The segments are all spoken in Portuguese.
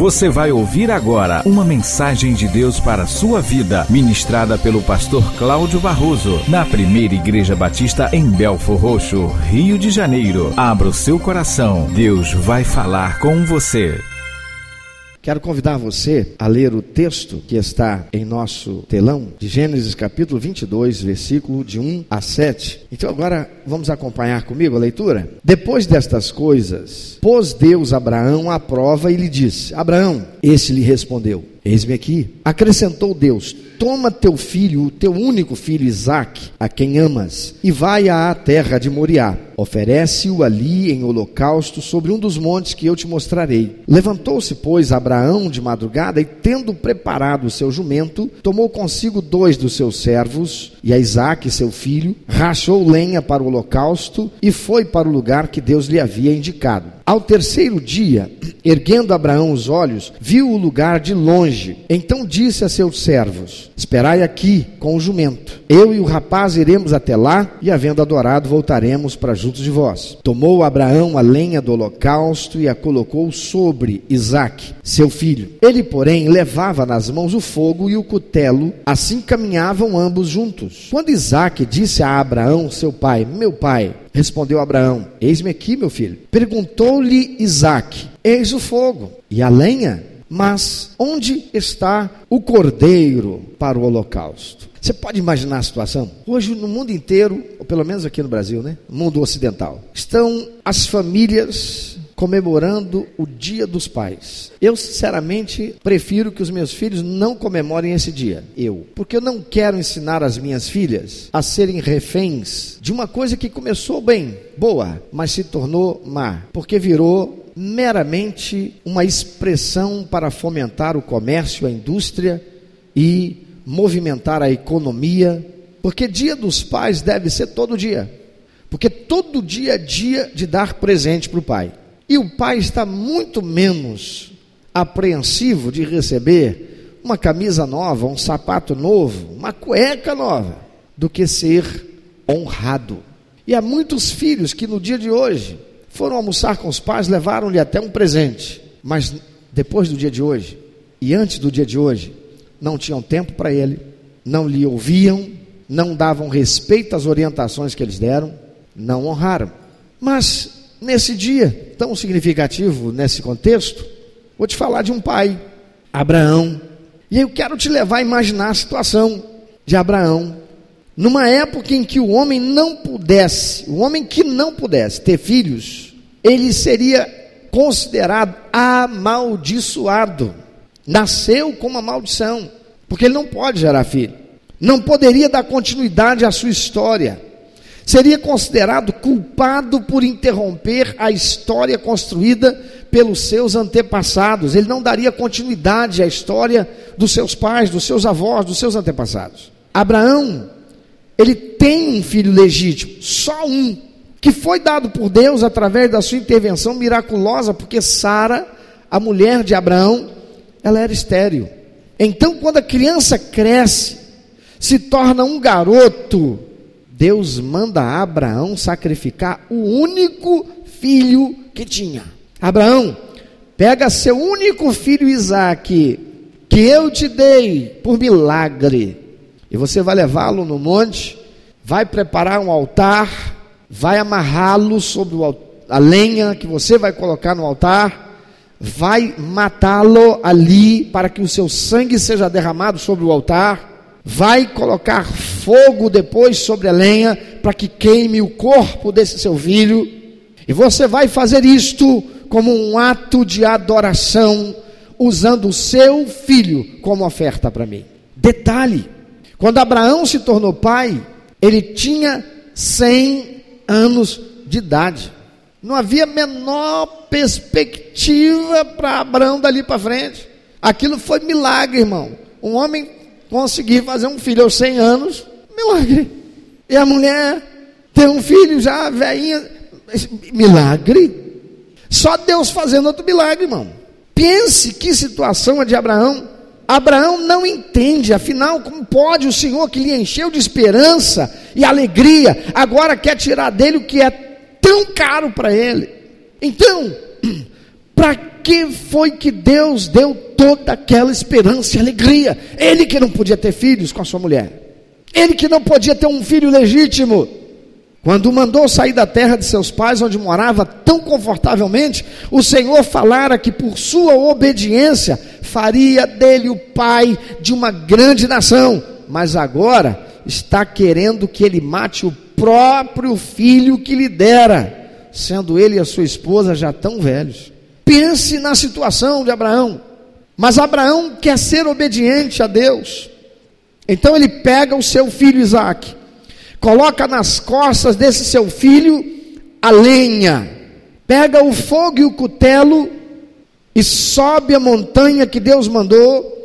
Você vai ouvir agora uma mensagem de Deus para a sua vida, ministrada pelo pastor Cláudio Barroso, na primeira Igreja Batista em Belfor Roxo, Rio de Janeiro. Abra o seu coração, Deus vai falar com você. Quero convidar você a ler o texto que está em nosso telão, de Gênesis capítulo 22, versículo de 1 a 7. Então agora vamos acompanhar comigo a leitura? Depois destas coisas, pôs Deus Abraão à prova e lhe disse: Abraão, esse lhe respondeu: Eis-me aqui. Acrescentou Deus: Toma teu filho, o teu único filho Isaque, a quem amas, e vai à terra de Moriá. Oferece-o ali em holocausto sobre um dos montes que eu te mostrarei. Levantou-se, pois, Abraão de madrugada e, tendo preparado o seu jumento, tomou consigo dois dos seus servos e a Isaque, seu filho, rachou lenha para o holocausto e foi para o lugar que Deus lhe havia indicado. Ao terceiro dia, erguendo Abraão os olhos, viu o lugar de longe. Então disse a seus servos: Esperai aqui com o jumento. Eu e o rapaz iremos até lá e, havendo adorado, voltaremos para juntos de vós. Tomou Abraão a lenha do holocausto e a colocou sobre Isaque, seu filho. Ele, porém, levava nas mãos o fogo e o cutelo. Assim caminhavam ambos juntos. Quando Isaque disse a Abraão, seu pai: Meu pai, Respondeu Abraão: Eis-me aqui, meu filho. Perguntou-lhe Isaque: Eis o fogo e a lenha, mas onde está o cordeiro para o holocausto? Você pode imaginar a situação? Hoje, no mundo inteiro, ou pelo menos aqui no Brasil, né? Mundo ocidental, estão as famílias comemorando o Dia dos Pais. Eu, sinceramente, prefiro que os meus filhos não comemorem esse dia. Eu. Porque eu não quero ensinar as minhas filhas a serem reféns de uma coisa que começou bem, boa, mas se tornou má. Porque virou meramente uma expressão para fomentar o comércio, a indústria e movimentar a economia. Porque Dia dos Pais deve ser todo dia. Porque todo dia é dia de dar presente para o pai. E o pai está muito menos apreensivo de receber uma camisa nova, um sapato novo, uma cueca nova, do que ser honrado. E há muitos filhos que no dia de hoje foram almoçar com os pais, levaram-lhe até um presente, mas depois do dia de hoje e antes do dia de hoje, não tinham tempo para ele, não lhe ouviam, não davam respeito às orientações que eles deram, não honraram. Mas Nesse dia tão significativo, nesse contexto, vou te falar de um pai, Abraão. E eu quero te levar a imaginar a situação de Abraão. Numa época em que o homem não pudesse, o homem que não pudesse ter filhos, ele seria considerado amaldiçoado. Nasceu com uma maldição, porque ele não pode gerar filho. Não poderia dar continuidade à sua história seria considerado culpado por interromper a história construída pelos seus antepassados. Ele não daria continuidade à história dos seus pais, dos seus avós, dos seus antepassados. Abraão, ele tem um filho legítimo, só um, que foi dado por Deus através da sua intervenção miraculosa, porque Sara, a mulher de Abraão, ela era estéril. Então, quando a criança cresce, se torna um garoto, Deus manda Abraão sacrificar o único filho que tinha. Abraão, pega seu único filho Isaque, que eu te dei por milagre, e você vai levá-lo no monte, vai preparar um altar, vai amarrá-lo sobre a lenha que você vai colocar no altar, vai matá-lo ali para que o seu sangue seja derramado sobre o altar vai colocar fogo depois sobre a lenha para que queime o corpo desse seu filho, e você vai fazer isto como um ato de adoração, usando o seu filho como oferta para mim. Detalhe: quando Abraão se tornou pai, ele tinha 100 anos de idade. Não havia menor perspectiva para Abraão dali para frente. Aquilo foi milagre, irmão. Um homem conseguir fazer um filho aos 100 anos, milagre. E a mulher ter um filho já velhinha, milagre. Só Deus fazendo outro milagre, irmão. Pense que situação é de Abraão. Abraão não entende, afinal, como pode o Senhor que lhe encheu de esperança e alegria, agora quer tirar dele o que é tão caro para ele? Então, para que foi que Deus deu toda aquela esperança e alegria? Ele que não podia ter filhos com a sua mulher, ele que não podia ter um filho legítimo, quando mandou sair da terra de seus pais, onde morava tão confortavelmente, o Senhor falara que por sua obediência faria dele o pai de uma grande nação, mas agora está querendo que ele mate o próprio filho que lhe dera, sendo ele e a sua esposa já tão velhos. Pense na situação de Abraão. Mas Abraão quer ser obediente a Deus. Então ele pega o seu filho Isaque, coloca nas costas desse seu filho a lenha, pega o fogo e o cutelo e sobe a montanha que Deus mandou.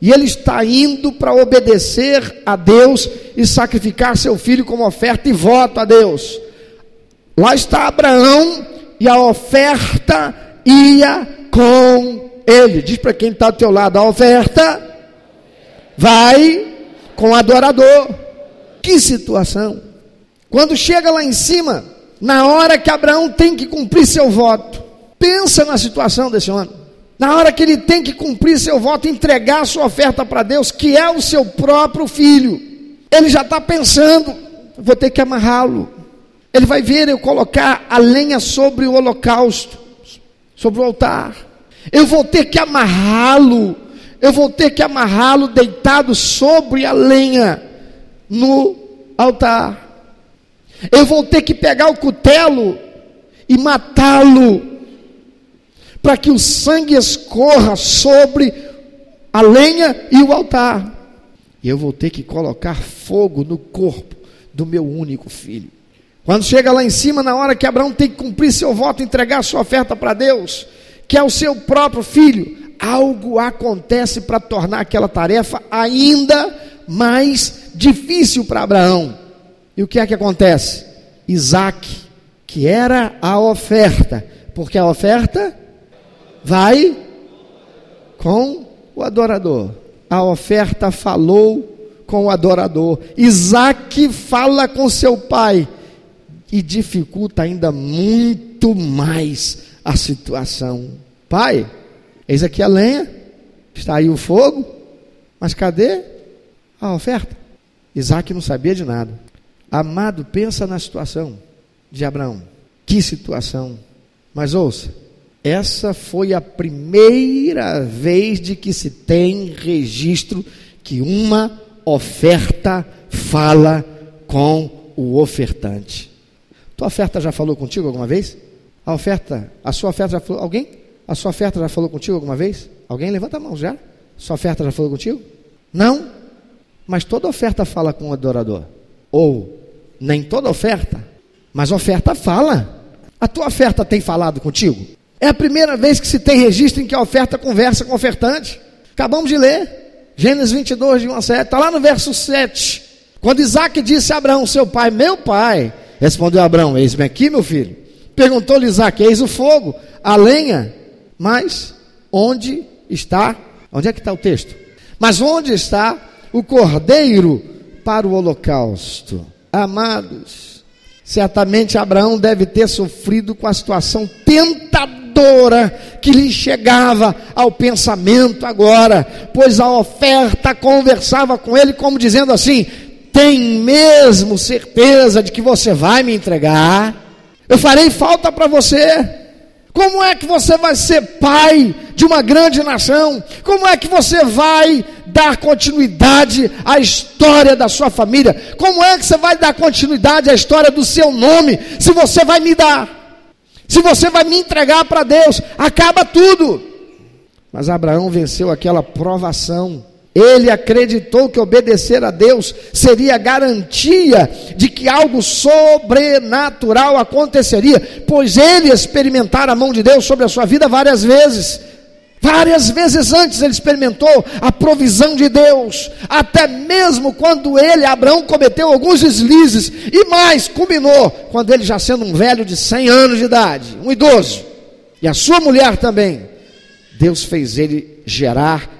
E ele está indo para obedecer a Deus e sacrificar seu filho como oferta e voto a Deus. Lá está Abraão e a oferta ia com ele. Diz para quem está ao teu lado: a oferta vai com o adorador. Que situação! Quando chega lá em cima, na hora que Abraão tem que cumprir seu voto, pensa na situação desse homem. Na hora que ele tem que cumprir seu voto, entregar sua oferta para Deus, que é o seu próprio filho, ele já está pensando: vou ter que amarrá-lo. Ele vai ver eu colocar a lenha sobre o holocausto sobre o altar. Eu vou ter que amarrá-lo. Eu vou ter que amarrá-lo deitado sobre a lenha no altar. Eu vou ter que pegar o cutelo e matá-lo para que o sangue escorra sobre a lenha e o altar. E eu vou ter que colocar fogo no corpo do meu único filho. Quando chega lá em cima, na hora que Abraão tem que cumprir seu voto, entregar sua oferta para Deus, que é o seu próprio filho, algo acontece para tornar aquela tarefa ainda mais difícil para Abraão. E o que é que acontece? Isaac, que era a oferta, porque a oferta vai com o adorador. A oferta falou com o adorador. Isaac fala com seu pai e dificulta ainda muito mais a situação. Pai, eis aqui a lenha, está aí o fogo, mas cadê a oferta? Isaac não sabia de nada. Amado, pensa na situação de Abraão. Que situação. Mas ouça, essa foi a primeira vez de que se tem registro que uma oferta fala com o ofertante. Tua oferta já falou contigo alguma vez? A oferta, a sua oferta já falou. Alguém? A sua oferta já falou contigo alguma vez? Alguém levanta a mão já? Sua oferta já falou contigo? Não? Mas toda oferta fala com o adorador. Ou nem toda oferta, mas oferta fala. A tua oferta tem falado contigo? É a primeira vez que se tem registro em que a oferta conversa com o ofertante. Acabamos de ler. Gênesis 22, de 1 a 7. Está lá no verso 7. Quando Isaac disse a Abraão, seu pai, meu pai, Respondeu Abraão: Eis-me aqui, meu filho. Perguntou-lhe Isaac: Eis o fogo, a lenha. Mas onde está? Onde é que está o texto? Mas onde está o cordeiro para o holocausto? Amados, certamente Abraão deve ter sofrido com a situação tentadora que lhe chegava ao pensamento agora, pois a oferta conversava com ele como dizendo assim: tem mesmo certeza de que você vai me entregar? Eu farei falta para você. Como é que você vai ser pai de uma grande nação? Como é que você vai dar continuidade à história da sua família? Como é que você vai dar continuidade à história do seu nome? Se você vai me dar, se você vai me entregar para Deus, acaba tudo. Mas Abraão venceu aquela provação ele acreditou que obedecer a Deus seria garantia de que algo sobrenatural aconteceria, pois ele experimentara a mão de Deus sobre a sua vida várias vezes. Várias vezes antes ele experimentou a provisão de Deus, até mesmo quando ele, Abraão, cometeu alguns deslizes, e mais, culminou, quando ele já sendo um velho de 100 anos de idade, um idoso, e a sua mulher também, Deus fez ele gerar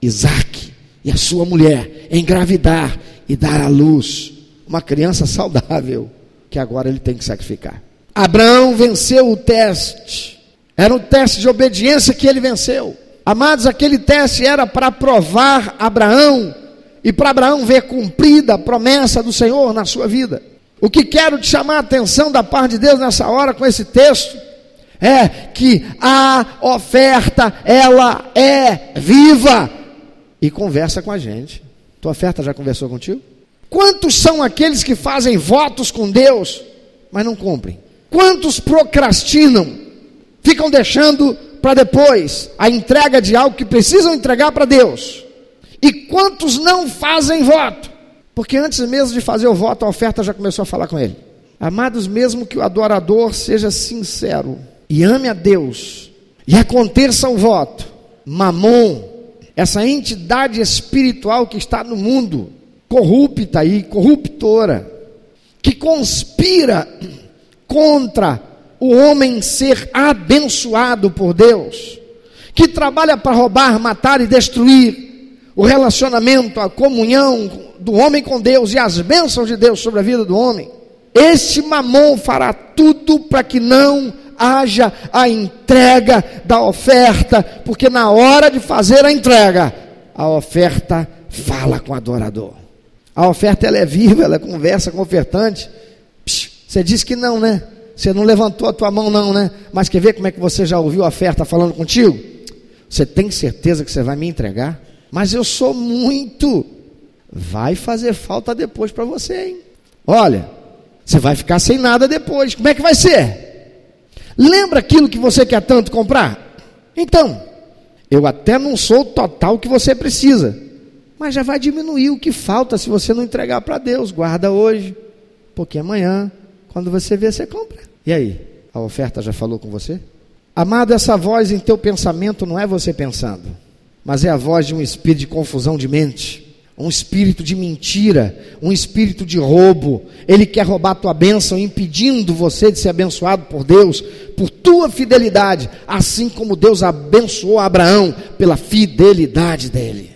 Isaac e a sua mulher engravidar e dar à luz uma criança saudável que agora ele tem que sacrificar. Abraão venceu o teste. Era um teste de obediência que ele venceu. Amados, aquele teste era para provar Abraão e para Abraão ver cumprida a promessa do Senhor na sua vida. O que quero te chamar a atenção da parte de Deus nessa hora com esse texto é que a oferta ela é viva e conversa com a gente. Tua oferta já conversou contigo? Quantos são aqueles que fazem votos com Deus, mas não cumprem? Quantos procrastinam? Ficam deixando para depois a entrega de algo que precisam entregar para Deus. E quantos não fazem voto? Porque antes mesmo de fazer o voto, a oferta já começou a falar com ele. Amados, mesmo que o adorador seja sincero e ame a Deus, e aconteça o voto, Mamon, essa entidade espiritual que está no mundo, corrupta e corruptora, que conspira contra o homem ser abençoado por Deus, que trabalha para roubar, matar e destruir o relacionamento, a comunhão do homem com Deus e as bênçãos de Deus sobre a vida do homem. Este mamon fará tudo para que não haja a entrega da oferta, porque na hora de fazer a entrega, a oferta fala com o adorador. A oferta ela é viva, ela conversa com o ofertante. Psh, você disse que não, né? Você não levantou a tua mão, não, né? Mas quer ver como é que você já ouviu a oferta falando contigo? Você tem certeza que você vai me entregar? Mas eu sou muito. Vai fazer falta depois para você, hein? Olha, você vai ficar sem nada depois. Como é que vai ser? Lembra aquilo que você quer tanto comprar? Então, eu até não sou o total que você precisa, mas já vai diminuir o que falta se você não entregar para Deus. Guarda hoje, porque amanhã quando você vê, você compra. E aí? A oferta já falou com você? Amado, essa voz em teu pensamento não é você pensando, mas é a voz de um espírito de confusão de mente, um espírito de mentira, um espírito de roubo. Ele quer roubar tua bênção, impedindo você de ser abençoado por Deus, por tua fidelidade, assim como Deus abençoou Abraão pela fidelidade dele.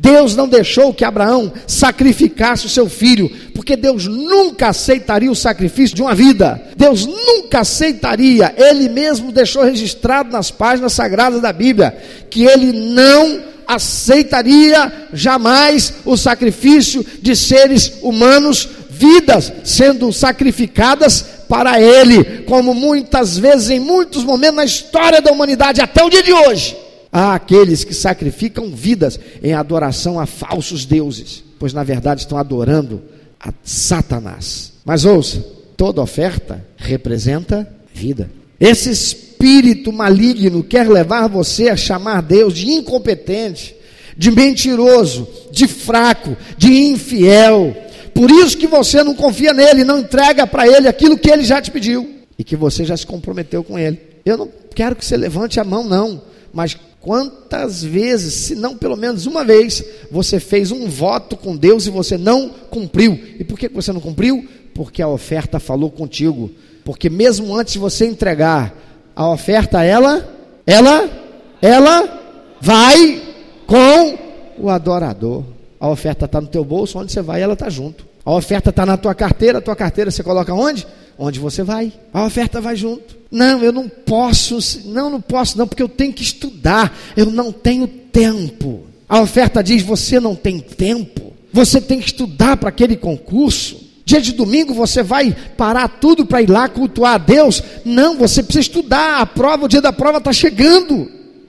Deus não deixou que Abraão sacrificasse o seu filho, porque Deus nunca aceitaria o sacrifício de uma vida. Deus nunca aceitaria, ele mesmo deixou registrado nas páginas sagradas da Bíblia, que ele não aceitaria jamais o sacrifício de seres humanos, vidas sendo sacrificadas para ele, como muitas vezes, em muitos momentos na história da humanidade, até o dia de hoje. Há aqueles que sacrificam vidas em adoração a falsos deuses, pois na verdade estão adorando a Satanás. Mas ouça, toda oferta representa vida. Esse espírito maligno quer levar você a chamar Deus de incompetente, de mentiroso, de fraco, de infiel. Por isso que você não confia nele, não entrega para ele aquilo que ele já te pediu e que você já se comprometeu com ele. Eu não quero que você levante a mão, não, mas Quantas vezes, se não pelo menos uma vez, você fez um voto com Deus e você não cumpriu? E por que você não cumpriu? Porque a oferta falou contigo. Porque mesmo antes de você entregar a oferta, ela, ela, ela vai com o adorador. A oferta está no teu bolso, onde você vai, ela está junto. A oferta está na tua carteira, a tua carteira você coloca onde? Onde você vai. A oferta vai junto. Não, eu não posso, não, não posso, não, porque eu tenho que estudar, eu não tenho tempo. A oferta diz: você não tem tempo, você tem que estudar para aquele concurso. Dia de domingo você vai parar tudo para ir lá cultuar a Deus? Não, você precisa estudar, a prova, o dia da prova está chegando.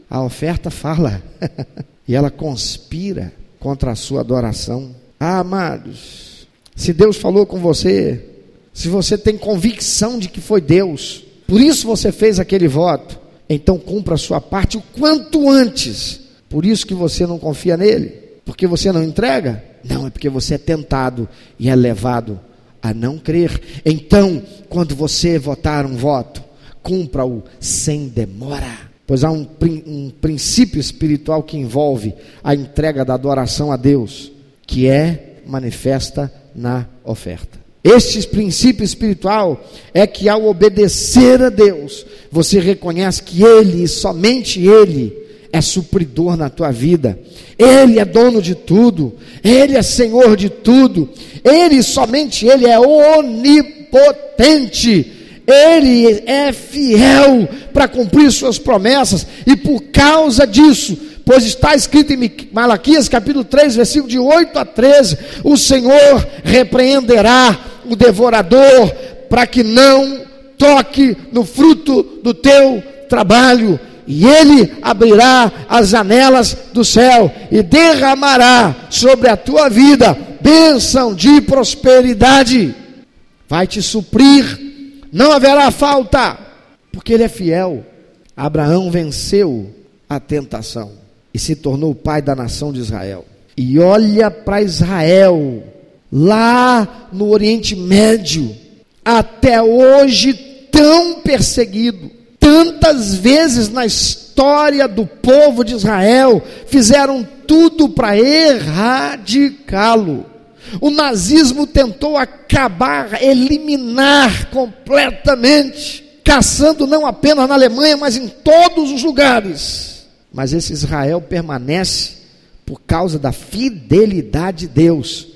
A oferta fala, e ela conspira contra a sua adoração. Ah, amados, se Deus falou com você, se você tem convicção de que foi Deus, por isso você fez aquele voto. Então cumpra a sua parte o quanto antes. Por isso que você não confia nele. Porque você não entrega? Não, é porque você é tentado e é levado a não crer. Então, quando você votar um voto, cumpra-o sem demora. Pois há um, um princípio espiritual que envolve a entrega da adoração a Deus, que é manifesta na oferta. Este princípio espiritual é que ao obedecer a Deus, você reconhece que Ele, somente Ele, é supridor na tua vida. Ele é dono de tudo, Ele é Senhor de tudo, Ele, somente Ele é onipotente. Ele é fiel para cumprir suas promessas, e por causa disso, pois está escrito em Malaquias capítulo 3, versículo de 8 a 13: o Senhor repreenderá o devorador para que não toque no fruto do teu trabalho e ele abrirá as janelas do céu e derramará sobre a tua vida bênção de prosperidade. Vai te suprir, não haverá falta, porque ele é fiel. Abraão venceu a tentação e se tornou pai da nação de Israel. E olha para Israel, lá no Oriente Médio, até hoje tão perseguido Tantas vezes na história do povo de Israel fizeram tudo para erradicá-lo. O nazismo tentou acabar, eliminar completamente, caçando não apenas na Alemanha, mas em todos os lugares. Mas esse Israel permanece por causa da fidelidade de Deus.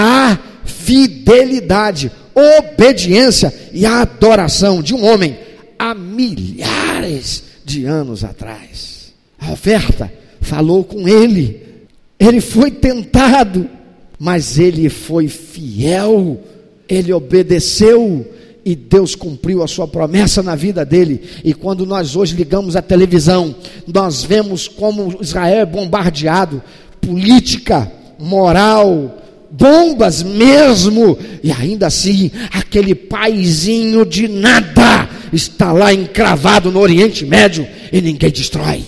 A fidelidade, obediência e adoração de um homem há milhares de anos atrás. A oferta falou com ele, ele foi tentado, mas ele foi fiel, ele obedeceu e Deus cumpriu a sua promessa na vida dele. E quando nós hoje ligamos a televisão, nós vemos como Israel é bombardeado, política, moral, bombas mesmo, e ainda assim, aquele paizinho de nada está lá encravado no Oriente Médio e ninguém destrói,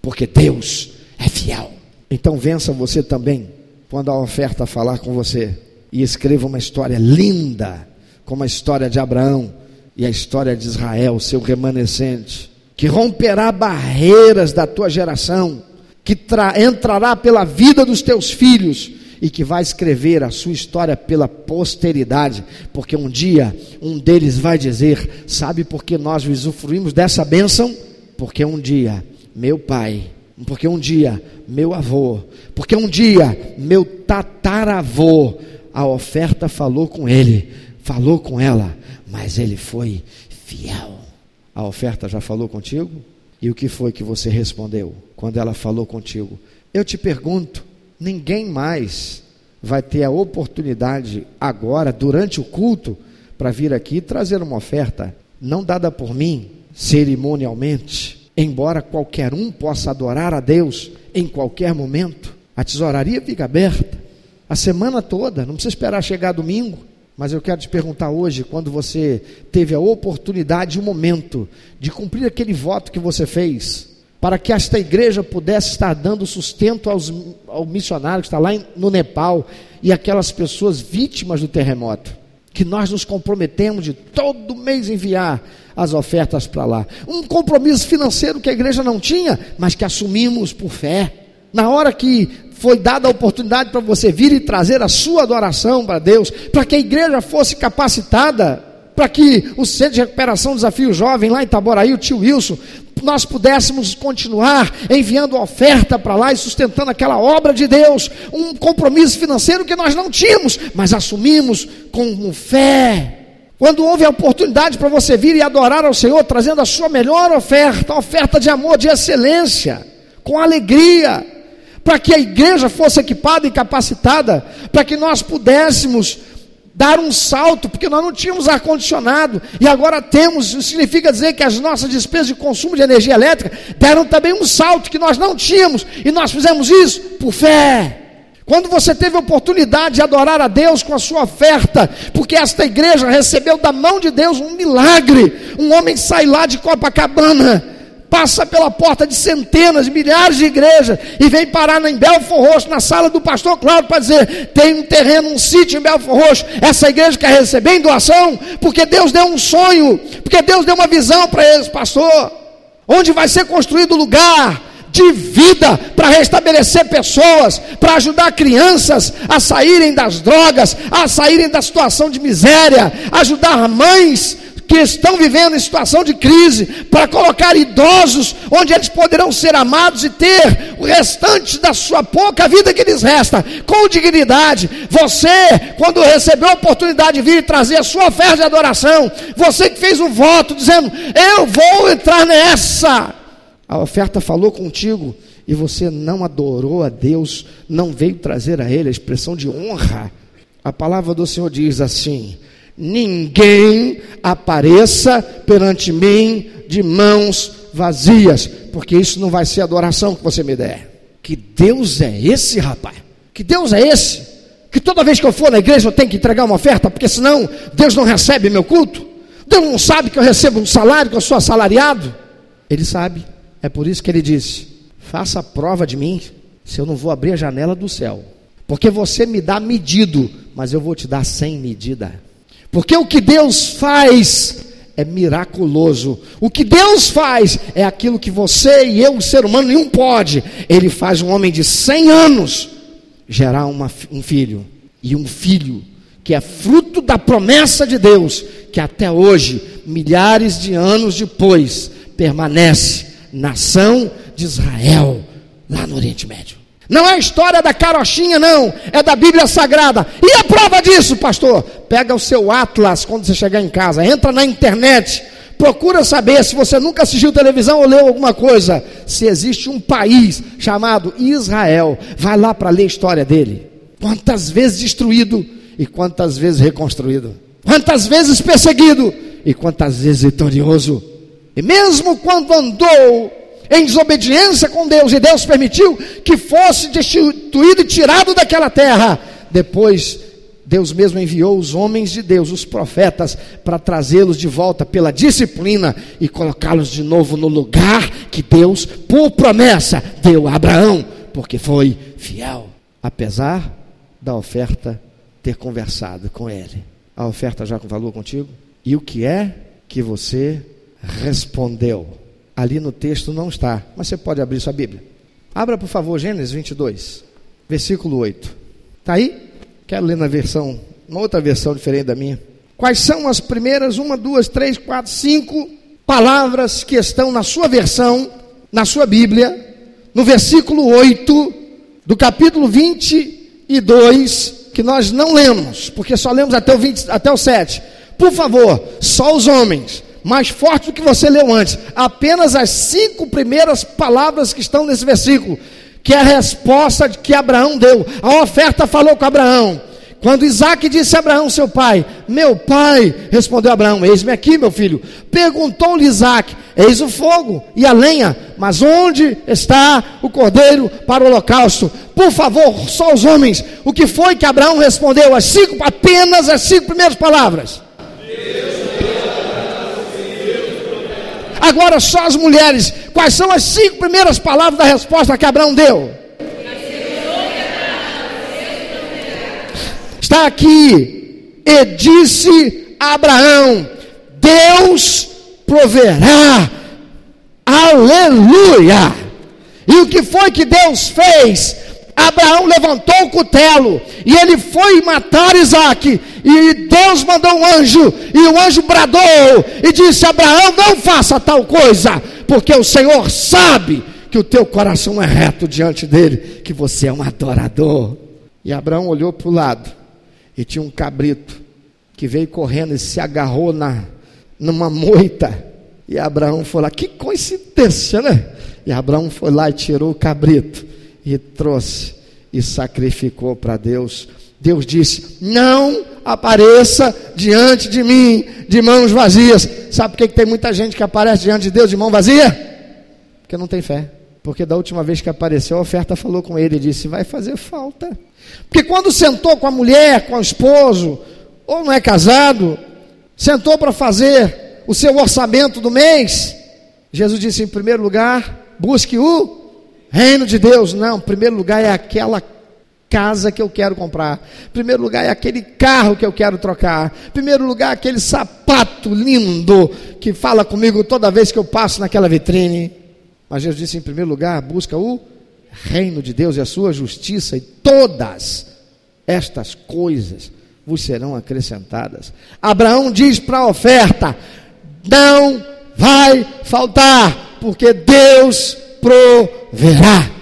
porque Deus é fiel. Então vença você também quando a oferta falar com você e escreva uma história linda, como a história de Abraão e a história de Israel, seu remanescente, que romperá barreiras da tua geração, que entrará pela vida dos teus filhos e que vai escrever a sua história pela posteridade, porque um dia um deles vai dizer: Sabe por que nós usufruímos dessa bênção? Porque um dia meu pai, porque um dia meu avô, porque um dia meu tataravô, a oferta falou com ele, falou com ela, mas ele foi fiel. A oferta já falou contigo? E o que foi que você respondeu quando ela falou contigo? Eu te pergunto, Ninguém mais vai ter a oportunidade agora, durante o culto, para vir aqui e trazer uma oferta, não dada por mim, cerimonialmente, embora qualquer um possa adorar a Deus em qualquer momento. A tesouraria fica aberta a semana toda, não precisa esperar chegar domingo. Mas eu quero te perguntar hoje, quando você teve a oportunidade, o momento de cumprir aquele voto que você fez, para que esta igreja pudesse estar dando sustento aos, ao missionário que está lá no Nepal e aquelas pessoas vítimas do terremoto. Que nós nos comprometemos de todo mês enviar as ofertas para lá. Um compromisso financeiro que a igreja não tinha, mas que assumimos por fé. Na hora que foi dada a oportunidade para você vir e trazer a sua adoração para Deus, para que a igreja fosse capacitada para que o Centro de Recuperação Desafio Jovem, lá em Itaboraí, o tio Wilson, nós pudéssemos continuar enviando oferta para lá e sustentando aquela obra de Deus, um compromisso financeiro que nós não tínhamos, mas assumimos com fé. Quando houve a oportunidade para você vir e adorar ao Senhor, trazendo a sua melhor oferta, oferta de amor, de excelência, com alegria, para que a igreja fosse equipada e capacitada, para que nós pudéssemos dar um salto, porque nós não tínhamos ar-condicionado e agora temos. Isso significa dizer que as nossas despesas de consumo de energia elétrica deram também um salto que nós não tínhamos e nós fizemos isso por fé. Quando você teve a oportunidade de adorar a Deus com a sua oferta, porque esta igreja recebeu da mão de Deus um milagre, um homem sai lá de Copacabana passa pela porta de centenas, milhares de igrejas e vem parar em Belfor Roxo, na sala do pastor Cláudio, para dizer: tem um terreno, um sítio em Belfor Roxo, essa igreja quer receber em doação, porque Deus deu um sonho, porque Deus deu uma visão para eles, pastor, onde vai ser construído lugar de vida para restabelecer pessoas, para ajudar crianças a saírem das drogas, a saírem da situação de miséria, ajudar mães que estão vivendo em situação de crise, para colocar idosos onde eles poderão ser amados e ter o restante da sua pouca vida que lhes resta, com dignidade. Você, quando recebeu a oportunidade de vir e trazer a sua oferta de adoração, você que fez um voto dizendo: Eu vou entrar nessa. A oferta falou contigo e você não adorou a Deus, não veio trazer a Ele a expressão de honra. A palavra do Senhor diz assim: ninguém apareça perante mim de mãos vazias, porque isso não vai ser adoração que você me der. Que Deus é esse, rapaz? Que Deus é esse? Que toda vez que eu for na igreja eu tenho que entregar uma oferta, porque senão Deus não recebe meu culto? Deus não sabe que eu recebo um salário, que eu sou assalariado? Ele sabe. É por isso que ele disse: faça prova de mim, se eu não vou abrir a janela do céu. Porque você me dá medido, mas eu vou te dar sem medida. Porque o que Deus faz é miraculoso. O que Deus faz é aquilo que você e eu, o ser humano, nenhum pode. Ele faz um homem de 100 anos gerar uma, um filho. E um filho que é fruto da promessa de Deus, que até hoje, milhares de anos depois, permanece nação de Israel, lá no Oriente Médio. Não é a história da carochinha, não. É da Bíblia Sagrada. E a prova disso, pastor? Pega o seu Atlas quando você chegar em casa. Entra na internet. Procura saber se você nunca assistiu televisão ou leu alguma coisa. Se existe um país chamado Israel. Vai lá para ler a história dele. Quantas vezes destruído e quantas vezes reconstruído. Quantas vezes perseguido e quantas vezes vitorioso. E mesmo quando andou em desobediência com Deus, e Deus permitiu que fosse destituído e tirado daquela terra. Depois, Deus mesmo enviou os homens de Deus, os profetas, para trazê-los de volta pela disciplina e colocá-los de novo no lugar que Deus, por promessa, deu a Abraão, porque foi fiel, apesar da oferta ter conversado com ele. A oferta já falou contigo? E o que é que você respondeu? Ali no texto não está, mas você pode abrir sua Bíblia. Abra, por favor, Gênesis 22, versículo 8. Está aí? Quero ler na versão, uma outra versão diferente da minha. Quais são as primeiras, uma, duas, três, quatro, cinco palavras que estão na sua versão, na sua Bíblia, no versículo 8 do capítulo 22, que nós não lemos, porque só lemos até o, 20, até o 7. Por favor, só os homens mais forte do que você leu antes. Apenas as cinco primeiras palavras que estão nesse versículo, que é a resposta que Abraão deu. A oferta falou com Abraão. Quando Isaac disse a Abraão, seu pai, meu pai, respondeu Abraão, eis-me aqui, meu filho. Perguntou-lhe Isaac, eis o fogo e a lenha, mas onde está o cordeiro para o holocausto? Por favor, só os homens. O que foi que Abraão respondeu? As cinco, apenas as cinco primeiras palavras. Agora só as mulheres. Quais são as cinco primeiras palavras da resposta que Abraão deu? Está aqui. E disse Abraão: Deus proverá. Aleluia! E o que foi que Deus fez? Abraão levantou o cutelo e ele foi matar Isaac. E Deus mandou um anjo, e o anjo bradou e disse: Abraão, não faça tal coisa, porque o Senhor sabe que o teu coração é reto diante dele, que você é um adorador. E Abraão olhou para o lado e tinha um cabrito que veio correndo e se agarrou na, numa moita. E Abraão foi lá, que coincidência, né? E Abraão foi lá e tirou o cabrito e trouxe e sacrificou para Deus. Deus disse: Não apareça diante de mim de mãos vazias. Sabe por que, que tem muita gente que aparece diante de Deus de mão vazia? Porque não tem fé. Porque da última vez que apareceu, a oferta falou com ele e disse: Vai fazer falta. Porque quando sentou com a mulher, com o esposo, ou não é casado, sentou para fazer o seu orçamento do mês, Jesus disse: em primeiro lugar, busque o Reino de Deus, não. Em primeiro lugar é aquela casa que eu quero comprar. Primeiro lugar é aquele carro que eu quero trocar. Primeiro lugar, aquele sapato lindo que fala comigo toda vez que eu passo naquela vitrine. Mas Jesus disse: em primeiro lugar, busca o reino de Deus e a sua justiça, e todas estas coisas vos serão acrescentadas. Abraão diz para a oferta: não vai faltar, porque Deus proverá.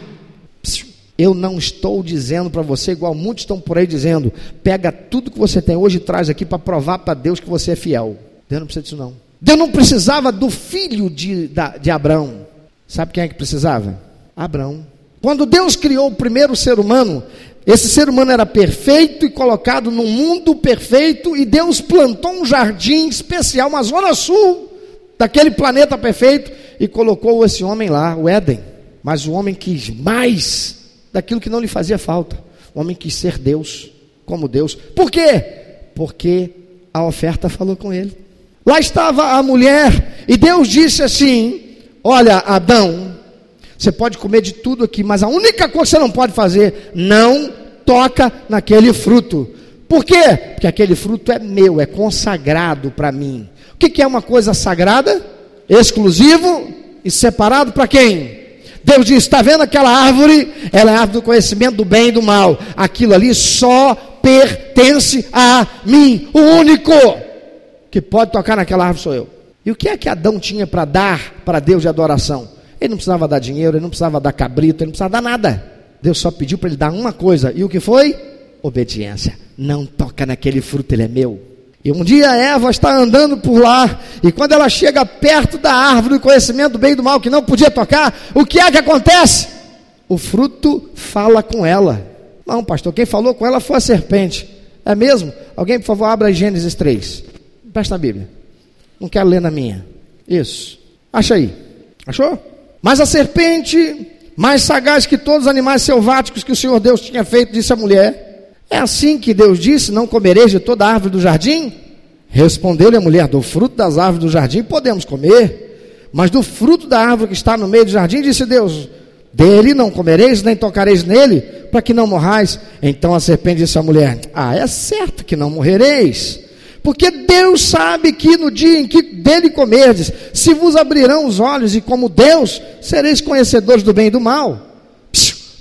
Eu não estou dizendo para você, igual muitos estão por aí dizendo, pega tudo que você tem hoje e traz aqui para provar para Deus que você é fiel. Deus não precisa disso não. Deus não precisava do filho de, de Abraão. Sabe quem é que precisava? Abraão. Quando Deus criou o primeiro ser humano, esse ser humano era perfeito e colocado num mundo perfeito, e Deus plantou um jardim especial, uma zona sul daquele planeta perfeito, e colocou esse homem lá, o Éden. Mas o homem quis mais daquilo que não lhe fazia falta. O homem quis ser Deus, como Deus. Por quê? Porque a oferta falou com ele. Lá estava a mulher, e Deus disse assim: Olha, Adão, você pode comer de tudo aqui, mas a única coisa que você não pode fazer, não toca naquele fruto. Por quê? Porque aquele fruto é meu, é consagrado para mim. O que, que é uma coisa sagrada? Exclusivo e separado para quem? Deus diz: está vendo aquela árvore? Ela é a árvore do conhecimento do bem e do mal. Aquilo ali só pertence a mim. O único que pode tocar naquela árvore sou eu. E o que é que Adão tinha para dar para Deus de adoração? Ele não precisava dar dinheiro, ele não precisava dar cabrito, ele não precisava dar nada. Deus só pediu para ele dar uma coisa. E o que foi? Obediência. Não toca naquele fruto, ele é meu. E um dia Eva está andando por lá, e quando ela chega perto da árvore do conhecimento do bem e do mal, que não podia tocar, o que é que acontece? O fruto fala com ela. Não, pastor, quem falou com ela foi a serpente. É mesmo? Alguém, por favor, abra Gênesis 3. Presta a Bíblia. Não quero ler na minha. Isso. Acha aí. Achou? Mas a serpente, mais sagaz que todos os animais selváticos que o Senhor Deus tinha feito, disse a mulher: É assim que Deus disse: Não comereis de toda árvore do jardim? Respondeu-lhe a mulher: Do fruto das árvores do jardim podemos comer, mas do fruto da árvore que está no meio do jardim, disse Deus: Dele não comereis, nem tocareis nele, para que não morrais. Então a serpente disse à mulher: Ah, é certo que não morrereis. Porque Deus sabe que no dia em que dele comerdes, se vos abrirão os olhos, e como Deus, sereis conhecedores do bem e do mal.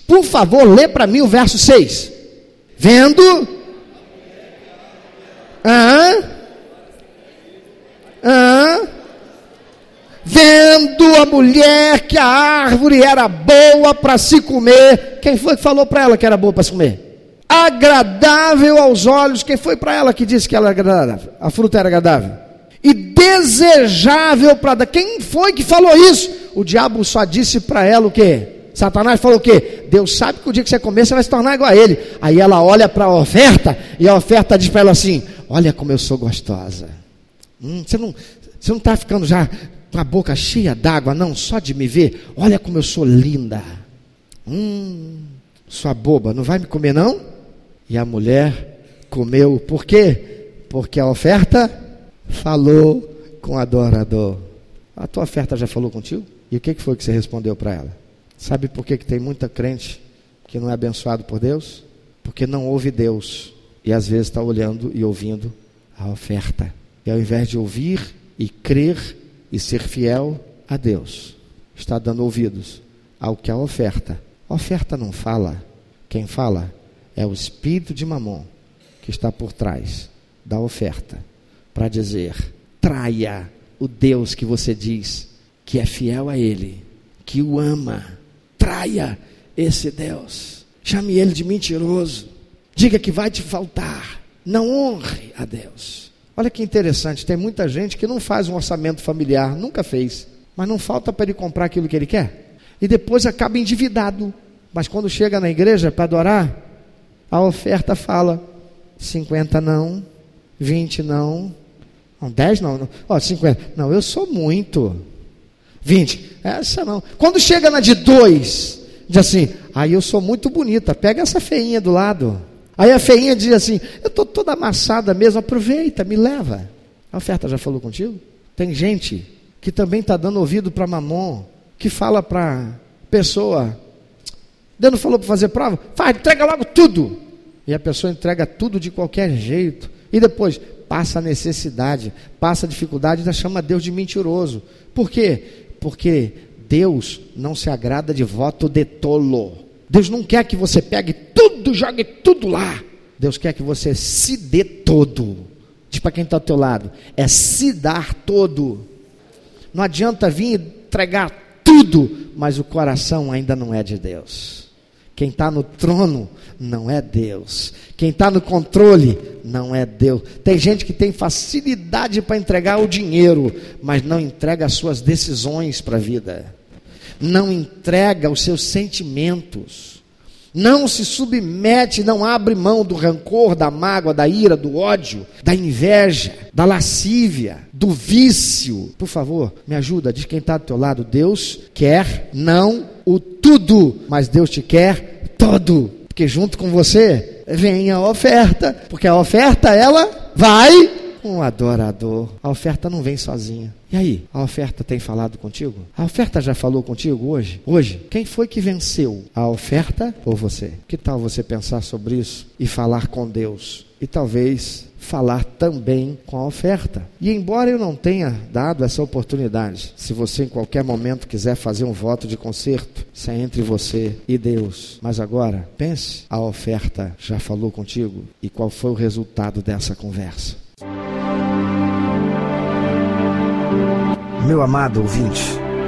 Por favor, lê para mim o verso 6. Vendo. Ah, ah, vendo a mulher que a árvore era boa para se comer. Quem foi que falou para ela que era boa para se comer? agradável aos olhos. Quem foi para ela que disse que ela era agradável? A fruta era agradável. E desejável para dar. Quem foi que falou isso? O diabo só disse para ela o quê? Satanás falou o quê? Deus sabe que o dia que você comer, você vai se tornar igual a ele. Aí ela olha para a oferta e a oferta diz para ela assim: Olha como eu sou gostosa. Hum, você não você não está ficando já com a boca cheia d'água, não, só de me ver. Olha como eu sou linda. Hum, sua boba, não vai me comer não? E a mulher comeu, por quê? Porque a oferta falou com o adorador. A tua oferta já falou contigo? E o que foi que você respondeu para ela? Sabe por que, que tem muita crente que não é abençoado por Deus? Porque não ouve Deus e às vezes está olhando e ouvindo a oferta. E ao invés de ouvir e crer e ser fiel a Deus, está dando ouvidos ao que a oferta. A oferta não fala. Quem fala é o espírito de Mamon que está por trás da oferta para dizer: traia o Deus que você diz que é fiel a Ele, que o ama. Traia esse Deus. Chame ele de mentiroso. Diga que vai te faltar. Não honre a Deus. Olha que interessante, tem muita gente que não faz um orçamento familiar, nunca fez, mas não falta para ele comprar aquilo que ele quer. E depois acaba endividado. Mas quando chega na igreja para adorar, a oferta fala: 50 não, 20 não, não 10 não, não. Ó, 50. Não, eu sou muito. 20. Essa não. Quando chega na de 2, diz assim: aí eu sou muito bonita, pega essa feinha do lado. Aí a feinha diz assim: eu estou toda amassada mesmo, aproveita, me leva. A oferta já falou contigo? Tem gente que também está dando ouvido para mamon, que fala para pessoa: Deus não falou para fazer prova? Faz, entrega logo tudo. E a pessoa entrega tudo de qualquer jeito. E depois passa a necessidade, passa a dificuldade, ainda chama Deus de mentiroso. Por quê? Porque Deus não se agrada de voto de tolo. Deus não quer que você pegue tudo, jogue tudo lá. Deus quer que você se dê todo. Diz para quem está ao teu lado: é se dar todo. Não adianta vir entregar tudo, mas o coração ainda não é de Deus. Quem está no trono não é Deus. Quem está no controle não é Deus. Tem gente que tem facilidade para entregar o dinheiro, mas não entrega as suas decisões para a vida, não entrega os seus sentimentos não se submete, não abre mão do rancor, da mágoa, da ira, do ódio, da inveja, da lascívia, do vício. Por favor, me ajuda, diz quem está do teu lado. Deus quer não o tudo, mas Deus te quer todo. Porque junto com você vem a oferta, porque a oferta ela vai um adorador. A oferta não vem sozinha. E aí, a oferta tem falado contigo? A oferta já falou contigo hoje? Hoje, quem foi que venceu? A oferta ou você? Que tal você pensar sobre isso e falar com Deus? E talvez falar também com a oferta. E embora eu não tenha dado essa oportunidade, se você em qualquer momento quiser fazer um voto de conserto, isso é entre você e Deus. Mas agora, pense, a oferta já falou contigo e qual foi o resultado dessa conversa? Meu amado ouvinte,